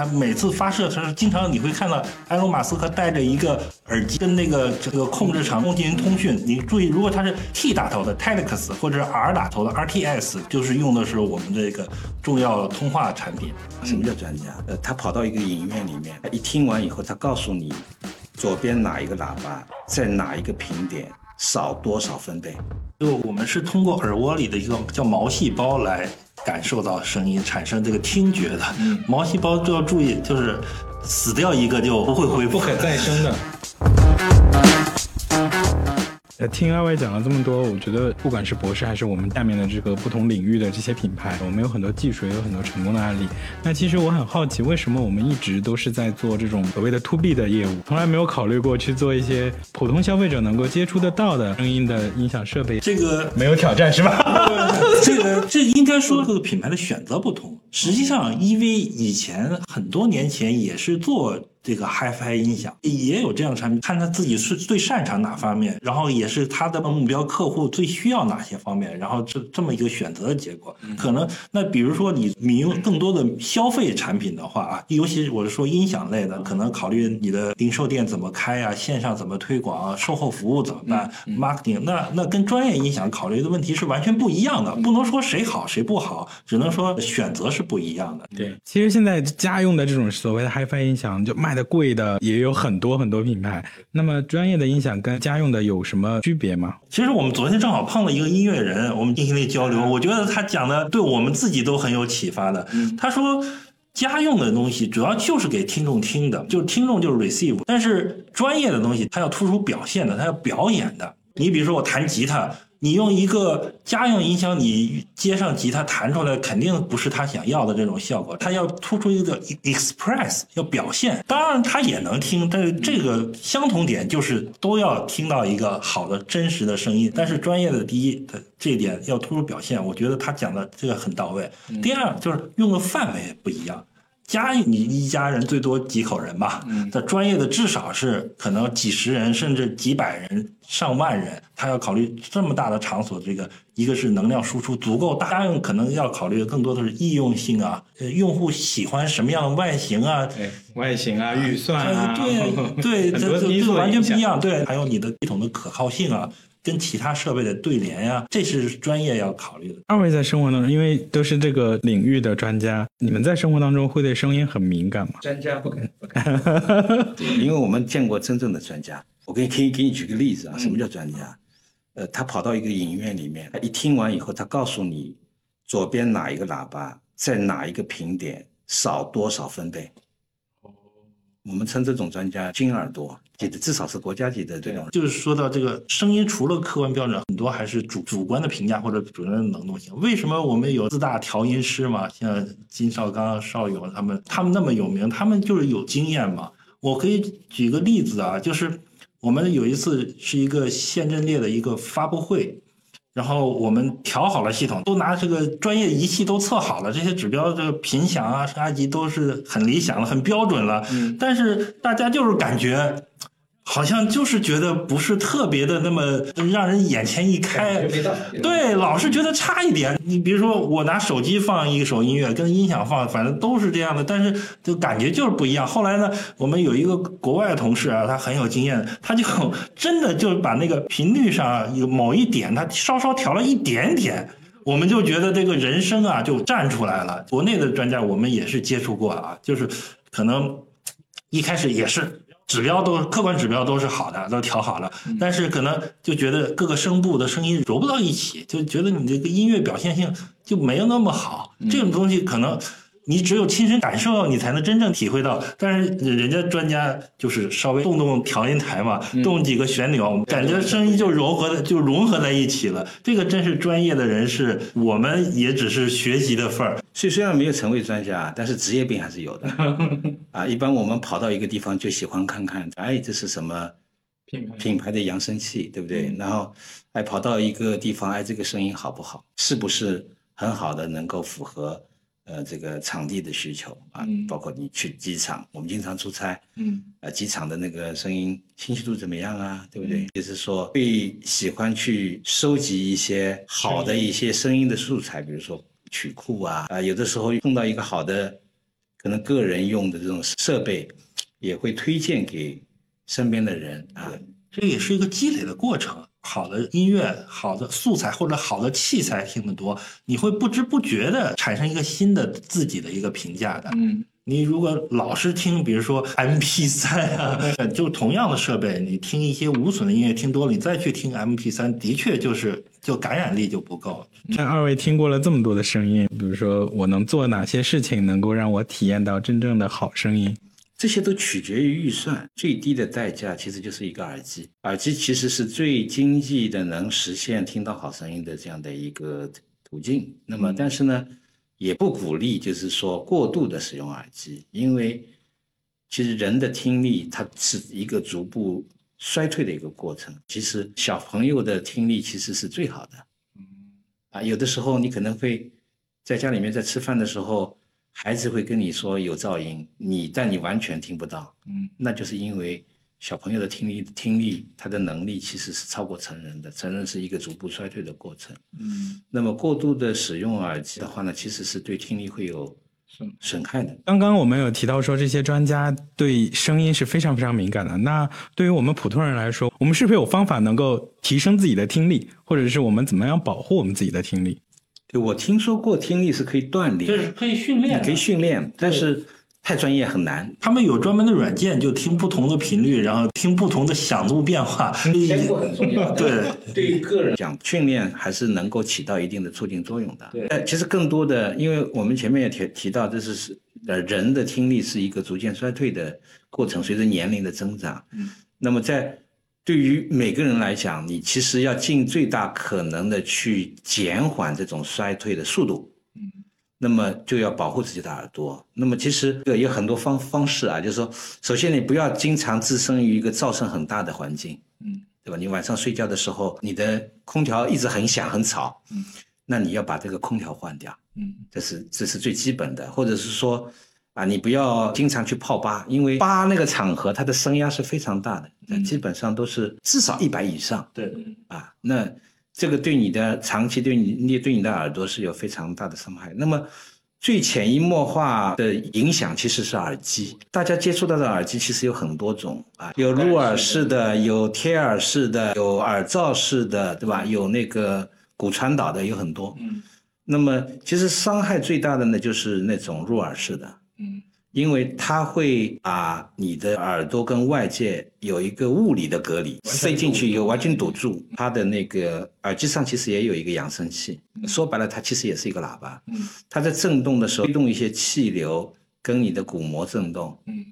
他每次发射的时候，经常你会看到埃隆·马斯克戴着一个耳机跟那个这个控制场进行通讯。你注意，如果他是 T 打头的 Telex 或者是 R 打头的 RTS，就是用的是我们这个重要通话产品。什么叫专家？呃，他跑到一个影院里面，他一听完以后，他告诉你左边哪一个喇叭在哪一个频点少多少分贝。就我们是通过耳蜗里的一个叫毛细胞来。感受到声音，产生这个听觉的毛细胞就要注意，就是死掉一个就不会恢复，不可再生的。呃，听二位讲了这么多，我觉得不管是博士还是我们下面的这个不同领域的这些品牌，我们有很多技术，也有很多成功的案例。那其实我很好奇，为什么我们一直都是在做这种所谓的 to B 的业务，从来没有考虑过去做一些普通消费者能够接触得到的声音的音响设备？这个 没有挑战是吧？这个这应该说各个品牌的选择不同。实际上，EV 以前很多年前也是做。这个 HiFi 音响也有这样的产品，看他自己是最擅长哪方面，然后也是他的目标客户最需要哪些方面，然后这这么一个选择的结果。可能那比如说你你用更多的消费产品的话啊，尤其我是说音响类的，可能考虑你的零售店怎么开啊，线上怎么推广啊，售后服务怎么办，marketing，那那跟专业音响考虑的问题是完全不一样的，不能说谁好谁不好，只能说选择是不一样的。对，其实现在家用的这种所谓的 HiFi 音响就卖。卖的贵的也有很多很多品牌，那么专业的音响跟家用的有什么区别吗？其实我们昨天正好碰了一个音乐人，我们进行了交流，我觉得他讲的对我们自己都很有启发的。他说，家用的东西主要就是给听众听的，就是听众就是 receive，但是专业的东西它要突出表现的，它要表演的。你比如说我弹吉他。你用一个家用音箱，你接上吉他弹出来，肯定不是他想要的这种效果。他要突出一个 express，要表现。当然他也能听，但是这个相同点就是都要听到一个好的真实的声音。但是专业的第一，他这点要突出表现。我觉得他讲的这个很到位。第二就是用的范围不一样。家你一家人最多几口人吧，那专业的至少是可能几十人甚至几百人上万人，他要考虑这么大的场所，这个一个是能量输出足够大，家用可能要考虑的更多的是易用性啊，呃，用户喜欢什么样的外形啊，对，外形啊，预算啊，对对，这这完全不一样，对，还有你的系统的可靠性啊。跟其他设备的对联呀，这是专业要考虑的。二位在生活当中，因为都是这个领域的专家，你们在生活当中会对声音很敏感吗？专家不敢，不敢，因为我们见过真正的专家。我可以可以给你举个例子啊，什么叫专家？呃，他跑到一个影院里面，他一听完以后，他告诉你左边哪一个喇叭在哪一个频点少多少分贝。我们称这种专家金耳朵。级的至少是国家级的这种，就是说到这个声音，除了客观标准，很多还是主主观的评价或者主观的能动性。为什么我们有四大调音师嘛？像金少刚、邵勇他们，他们那么有名，他们就是有经验嘛。我可以举个例子啊，就是我们有一次是一个县阵列的一个发布会。然后我们调好了系统，都拿这个专业仪器都测好了，这些指标这个频响啊、升压级都是很理想了、很标准了。但是大家就是感觉。好像就是觉得不是特别的那么让人眼前一开，对，老是觉得差一点。你比如说，我拿手机放一首音乐，跟音响放，反正都是这样的，但是就感觉就是不一样。后来呢，我们有一个国外同事啊，他很有经验，他就 真的就把那个频率上有某一点，他稍稍调了一点点，我们就觉得这个人声啊就站出来了。国内的专家我们也是接触过啊，就是可能一开始也是。指标都客观指标都是好的，都调好了，但是可能就觉得各个声部的声音揉不到一起，就觉得你这个音乐表现性就没有那么好。这种东西可能。你只有亲身感受到，你才能真正体会到。但是人家专家就是稍微动动调音台嘛，动几个旋钮，感觉声音就融合的就融合在一起了。这个真是专业的人士，我们也只是学习的份儿。所以虽然没有成为专家，但是职业病还是有的。啊，一般我们跑到一个地方就喜欢看看，哎，这是什么品牌品牌的扬声器，对不对？然后，哎，跑到一个地方，哎，这个声音好不好？是不是很好的能够符合？呃，这个场地的需求啊，包括你去机场，我们经常出差，嗯，呃，机场的那个声音清晰度怎么样啊？对不对？就是说，会喜欢去收集一些好的一些声音的素材，比如说曲库啊，啊，有的时候碰到一个好的可能个人用的这种设备，也会推荐给身边的人啊。这也是一个积累的过程。好的音乐、好的素材或者好的器材听得多，你会不知不觉的产生一个新的自己的一个评价的。嗯，你如果老是听，比如说 M P 三啊，就同样的设备，你听一些无损的音乐听多了，你再去听 M P 三，的确就是就感染力就不够。那二位听过了这么多的声音，比如说我能做哪些事情能够让我体验到真正的好声音？这些都取决于预算，最低的代价其实就是一个耳机。耳机其实是最经济的，能实现听到好声音的这样的一个途径。那么，但是呢，也不鼓励就是说过度的使用耳机，因为其实人的听力它是一个逐步衰退的一个过程。其实小朋友的听力其实是最好的。嗯，啊，有的时候你可能会在家里面在吃饭的时候。孩子会跟你说有噪音，你但你完全听不到，嗯，那就是因为小朋友的听力听力他的能力其实是超过成人的，成人是一个逐步衰退的过程，嗯，那么过度的使用耳机的话呢，其实是对听力会有损损害的。刚刚我们有提到说这些专家对声音是非常非常敏感的，那对于我们普通人来说，我们是不是有方法能够提升自己的听力，或者是我们怎么样保护我们自己的听力？对，我听说过听力是可以锻炼，就是可以训练，可以训练，但是太专业很难。他们有专门的软件，就听不同的频率，然后听不同的响度变化。天赋很重要，对，对于个人讲，训练还是能够起到一定的促进作用的。对，其实更多的，因为我们前面也提提到，这是是呃人的听力是一个逐渐衰退的过程，随着年龄的增长。嗯，那么在。对于每个人来讲，你其实要尽最大可能的去减缓这种衰退的速度，嗯，那么就要保护自己的耳朵。那么其实有很多方方式啊，就是说，首先你不要经常置身于一个噪声很大的环境，嗯，对吧？你晚上睡觉的时候，你的空调一直很响很吵，嗯，那你要把这个空调换掉，嗯，这是这是最基本的，或者是说。啊，你不要经常去泡吧，因为吧那个场合它的声压是非常大的，那基本上都是至少一百以上。对，啊，那这个对你的长期对你你对你的耳朵是有非常大的伤害。那么最潜移默化的影响其实是耳机，大家接触到的耳机其实有很多种啊，有入耳式的，有贴耳式的，有耳罩式的，对吧？有那个骨传导的，有很多。嗯，那么其实伤害最大的呢，就是那种入耳式的。嗯，因为它会把你的耳朵跟外界有一个物理的隔离，塞进去以后完全堵住。它的那个耳机上其实也有一个扬声器，说白了，它其实也是一个喇叭。嗯，它在震动的时候推动一些气流跟你的鼓膜震动，嗯，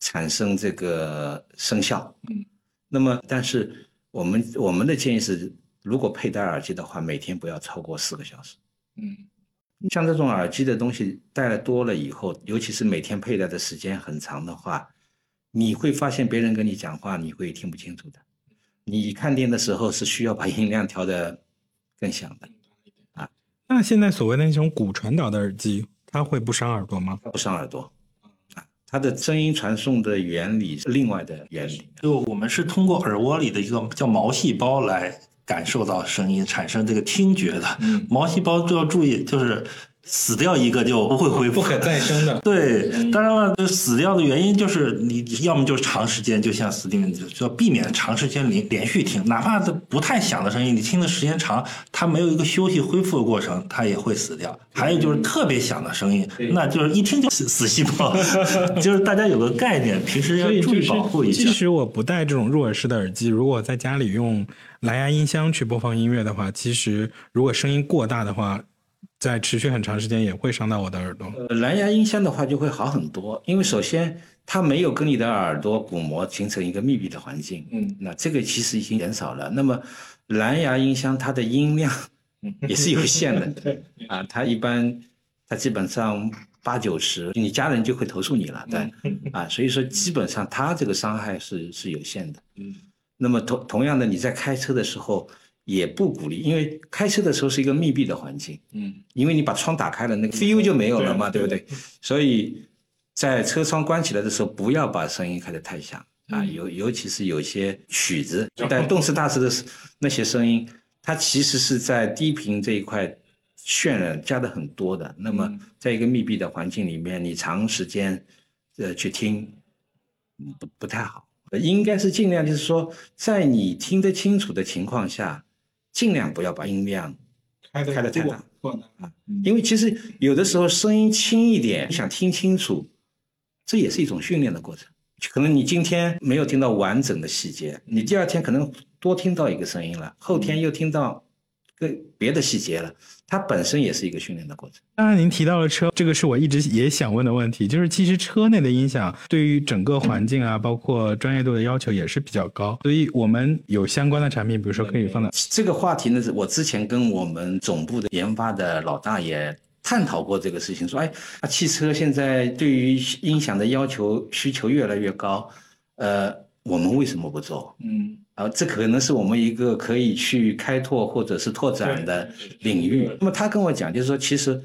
产生这个声效。嗯，那么但是我们我们的建议是，如果佩戴耳机的话，每天不要超过四个小时。嗯。像这种耳机的东西戴了多了以后，尤其是每天佩戴的时间很长的话，你会发现别人跟你讲话你会听不清楚的。你看店的时候是需要把音量调的更响的啊。那现在所谓的那种骨传导的耳机，它会不伤耳朵吗？不伤耳朵啊，它的声音传送的原理是另外的原理。就我们是通过耳蜗里的一个叫毛细胞来。感受到声音，产生这个听觉的。毛细胞都要注意，就是死掉一个就不会恢复，不可再生的。对，当然了，就死掉的原因就是你要么就是长时间，就像死定，就要避免长时间连连续听，哪怕它不太响的声音，你听的时间长，它没有一个休息恢复的过程，它也会死掉。还有就是特别响的声音，那就是一听就死死细胞，就是大家有个概念，平时要注意保护一下。其实我不戴这种入耳式的耳机，如果在家里用。蓝牙音箱去播放音乐的话，其实如果声音过大的话，在持续很长时间也会伤到我的耳朵。呃，蓝牙音箱的话就会好很多，因为首先它没有跟你的耳朵鼓膜形成一个密闭的环境，嗯，那这个其实已经减少了。那么蓝牙音箱它的音量 也是有限的，对，啊，它一般它基本上八九十，你家人就会投诉你了，对，啊，所以说基本上它这个伤害是是有限的，嗯。那么同同样的，你在开车的时候也不鼓励，因为开车的时候是一个密闭的环境，嗯，因为你把窗打开了，那个 feel 就没有了嘛，对不对？所以在车窗关起来的时候，不要把声音开得太响啊，尤尤其是有些曲子，但动次大次的那些声音，它其实是在低频这一块渲染加的很多的。那么在一个密闭的环境里面，你长时间呃去听，不不太好。应该是尽量就是说，在你听得清楚的情况下，尽量不要把音量开的开的太大。啊，因为其实有的时候声音轻一点，想听清楚，这也是一种训练的过程。可能你今天没有听到完整的细节，你第二天可能多听到一个声音了，后天又听到个别的细节了，它本身也是一个训练的过程。当然，您提到了车，这个是我一直也想问的问题，就是其实车内的音响对于整个环境啊，包括专业度的要求也是比较高，所以我们有相关的产品，比如说可以放在这个话题呢，是我之前跟我们总部的研发的老大也。探讨过这个事情，说，哎，那，汽车现在对于音响的要求需求越来越高，呃，我们为什么不做？嗯，啊，这可能是我们一个可以去开拓或者是拓展的领域。那么他跟我讲，就是说，其实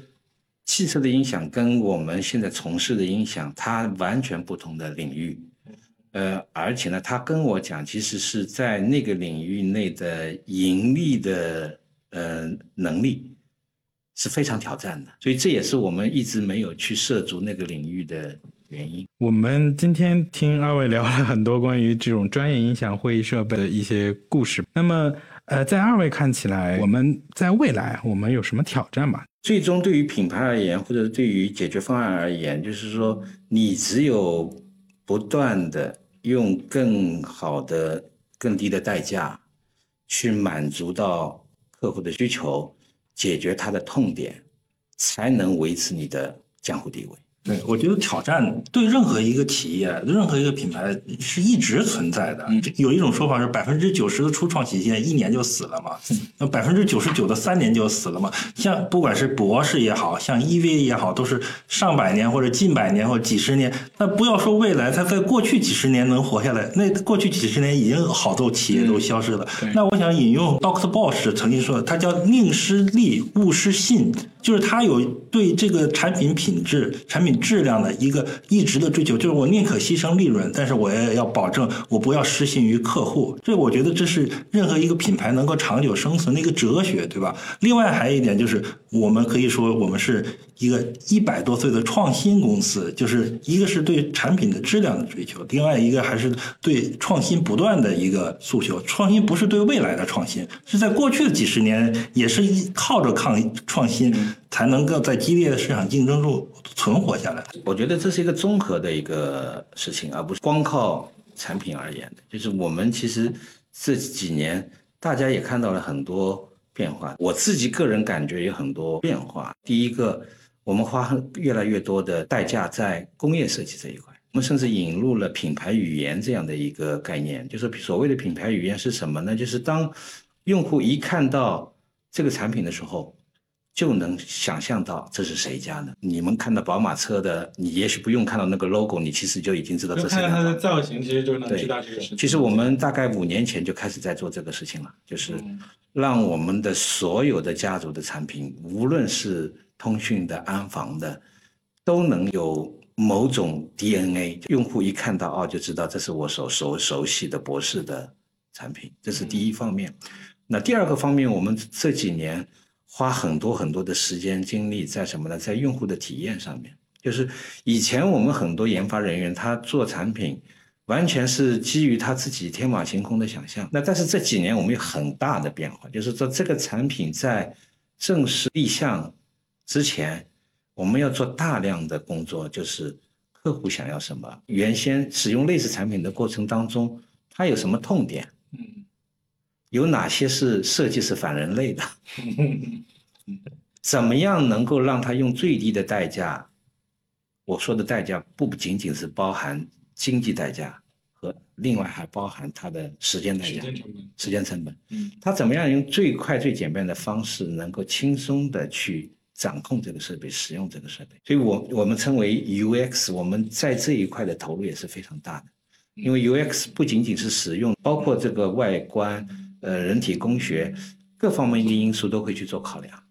汽车的音响跟我们现在从事的音响，它完全不同的领域。呃，而且呢，他跟我讲，其实是在那个领域内的盈利的呃能力。是非常挑战的，所以这也是我们一直没有去涉足那个领域的原因。我们今天听二位聊了很多关于这种专业音响会议设备的一些故事。那么，呃，在二位看起来，我们在未来我们有什么挑战吗？最终对于品牌而言，或者对于解决方案而言，就是说，你只有不断的用更好的、更低的代价去满足到客户的需求。解决他的痛点，才能维持你的江湖地位。对，我觉得挑战对任何一个企业、任何一个品牌是一直存在的。有一种说法是，百分之九十的初创企业一年就死了嘛，那百分之九十九的三年就死了嘛。像不管是博士也好像 EV 也好，都是上百年或者近百年或者几十年。那不要说未来，它在过去几十年能活下来，那过去几十年已经好多企业都消失了。那我想引用 Doctor Bosch 曾经说的，他叫宁失利，勿失信。就是他有对这个产品品质、产品质量的一个一直的追求，就是我宁可牺牲利润，但是我也要保证我不要失信于客户。这我觉得这是任何一个品牌能够长久生存的一个哲学，对吧？另外还有一点就是，我们可以说我们是一个一百多岁的创新公司，就是一个是对产品的质量的追求，另外一个还是对创新不断的一个诉求。创新不是对未来的创新，是在过去的几十年也是靠着抗创新。才能够在激烈的市场竞争中存活下来。我觉得这是一个综合的一个事情，而不是光靠产品而言的。就是我们其实这几年大家也看到了很多变化，我自己个人感觉有很多变化。第一个，我们花越来越多的代价在工业设计这一块，我们甚至引入了品牌语言这样的一个概念。就是所谓的品牌语言是什么呢？就是当用户一看到这个产品的时候。就能想象到这是谁家的。你们看到宝马车的，你也许不用看到那个 logo，你其实就已经知道这是。看它的造型，其实就能知道这个事情。其实我们大概五年前就开始在做这个事情了，就是让我们的所有的家族的产品，无论是通讯的、安防的，都能有某种 DNA，用户一看到哦，就知道这是我所熟熟悉的博士的产品。这是第一方面。那第二个方面，我们这几年。花很多很多的时间精力在什么呢？在用户的体验上面。就是以前我们很多研发人员他做产品，完全是基于他自己天马行空的想象。那但是这几年我们有很大的变化，就是说这个产品在正式立项之前，我们要做大量的工作，就是客户想要什么，原先使用类似产品的过程当中，他有什么痛点。有哪些是设计是反人类的？怎么样能够让他用最低的代价？我说的代价不仅仅是包含经济代价，和另外还包含他的时间代价、时间成本。嗯，他怎么样用最快最简便的方式，能够轻松的去掌控这个设备、使用这个设备？所以，我我们称为 UX，我们在这一块的投入也是非常大的。因为 UX 不仅仅是使用，包括这个外观。呃，人体工学各方面的因素都会去做考量，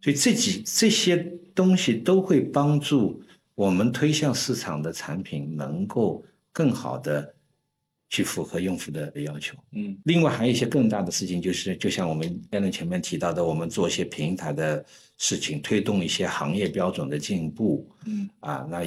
所以这几这些东西都会帮助我们推向市场的产品能够更好的去符合用户的要求。嗯，另外还有一些更大的事情，就是就像我们刚才前面提到的，我们做一些平台的事情，推动一些行业标准的进步。嗯，啊，那。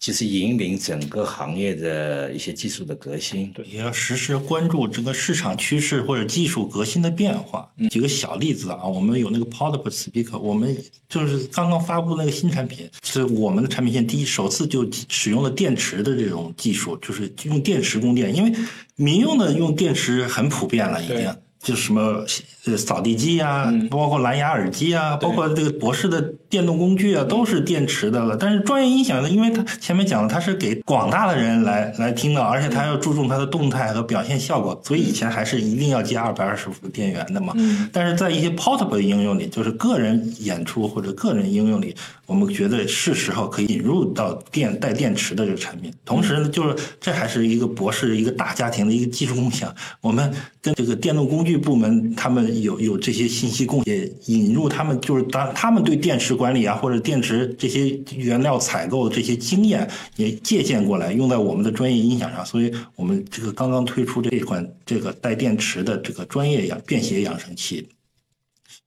其实引领整个行业的一些技术的革新，对，也要实时关注整个市场趋势或者技术革新的变化。举个小例子啊，我们有那个 Portable Speaker，我们就是刚刚发布那个新产品，是我们的产品线第一首次就使用了电池的这种技术，就是用电池供电，因为民用的用电池很普遍了，已经。就什么呃扫地机啊，包括蓝牙耳机啊，包括这个博士的电动工具啊，都是电池的了。但是专业音响呢，因为它前面讲了，它是给广大的人来来听的，而且它要注重它的动态和表现效果，所以以前还是一定要接二百二十伏电源的嘛。但是在一些 portable 的应用里，就是个人演出或者个人应用里，我们觉得是时候可以引入到电带电池的这个产品。同时呢，就是这还是一个博士一个大家庭的一个技术共享，我们跟这个电动工具。部门他们有有这些信息贡献，引入他们就是当他们对电池管理啊或者电池这些原料采购的这些经验也借鉴过来，用在我们的专业音响上。所以，我们这个刚刚推出这一款这个带电池的这个专业养便携扬声器，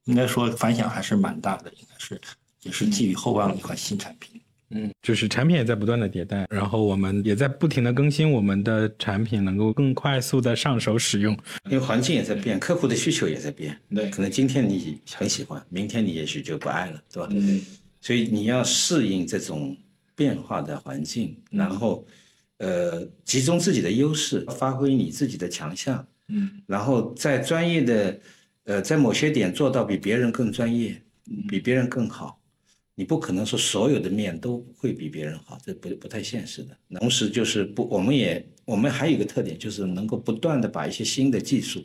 应该说反响还是蛮大的，应该是也是寄予厚望的一款新产品。嗯，就是产品也在不断的迭代，然后我们也在不停的更新我们的产品，能够更快速的上手使用。因为环境也在变，客户的需求也在变。对，可能今天你很喜欢，明天你也许就不爱了，对吧？嗯。所以你要适应这种变化的环境，然后，呃，集中自己的优势，发挥你自己的强项。嗯。然后在专业的，呃，在某些点做到比别人更专业，比别人更好。你不可能说所有的面都会比别人好，这不不太现实的。同时就是不，我们也我们还有一个特点，就是能够不断的把一些新的技术。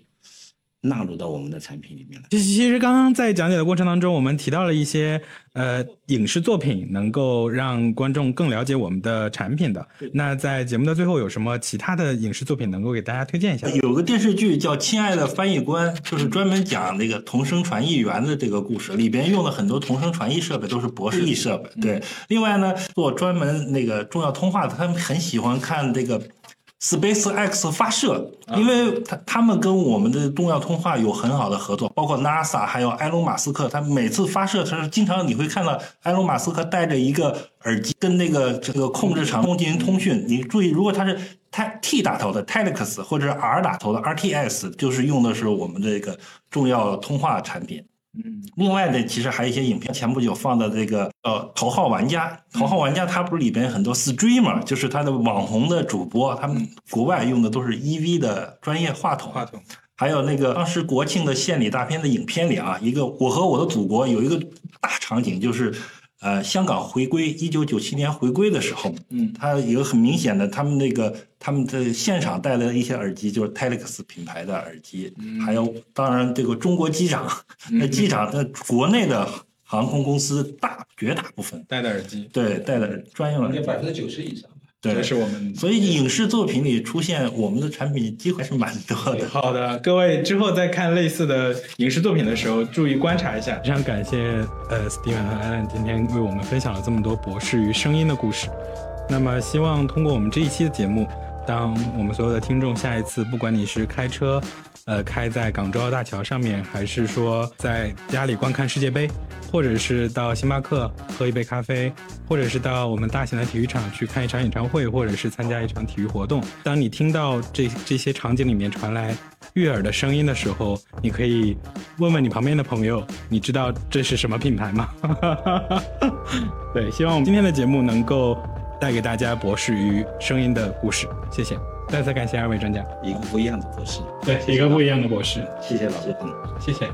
纳入到我们的产品里面来。其实，其实刚刚在讲解的过程当中，我们提到了一些呃影视作品，能够让观众更了解我们的产品的。那在节目的最后，有什么其他的影视作品能够给大家推荐一下？有个电视剧叫《亲爱的翻译官》，就是专门讲那个同声传译员的这个故事，里边用了很多同声传译设备，都是博士译设备。对，另外呢，做专门那个重要通话的，他们很喜欢看这个。Space X 发射，因为他他们跟我们的重要通话有很好的合作，包括 NASA 还有埃隆马斯克，他每次发射时，经常你会看到埃隆马斯克戴着一个耳机跟那个这个控制场进行通讯。你注意，如果他是 T 打头的 Telex 或者是 R 打头的 RTS，就是用的是我们这个重要通话产品。嗯，另外呢，其实还有一些影片，前不久放的这个呃《头号玩家》，《头号玩家》它不是里边很多 streamer，就是他的网红的主播，他们国外用的都是 EV 的专业话筒。话筒。还有那个当时国庆的献礼大片的影片里啊，一个《我和我的祖国》有一个大场景，就是。呃，香港回归一九九七年回归的时候，嗯，它有很明显的，他们那个他们的现场带来的一些耳机，就是 Telex 品牌的耳机，还有当然这个中国机长，那 机长在国内的航空公司大绝大部分戴的耳机，对，戴的专用耳机，百分之九十以上。这是我们，所以影视作品里出现我们的产品机会是蛮多的。好的，各位之后在看类似的影视作品的时候，注意观察一下。非常感谢呃，Steven 和 Alan 今天为我们分享了这么多博士与声音的故事。那么，希望通过我们这一期的节目，当我们所有的听众下一次，不管你是开车。呃，开在港珠澳大桥上面，还是说在家里观看世界杯，或者是到星巴克喝一杯咖啡，或者是到我们大型的体育场去看一场演唱会，或者是参加一场体育活动。当你听到这这些场景里面传来悦耳的声音的时候，你可以问问你旁边的朋友，你知道这是什么品牌吗？对，希望我们今天的节目能够带给大家博士与声音的故事。谢谢。再次感谢二位专家，一个不一样的博士，对，一个不一样的博士，谢谢老师，谢谢。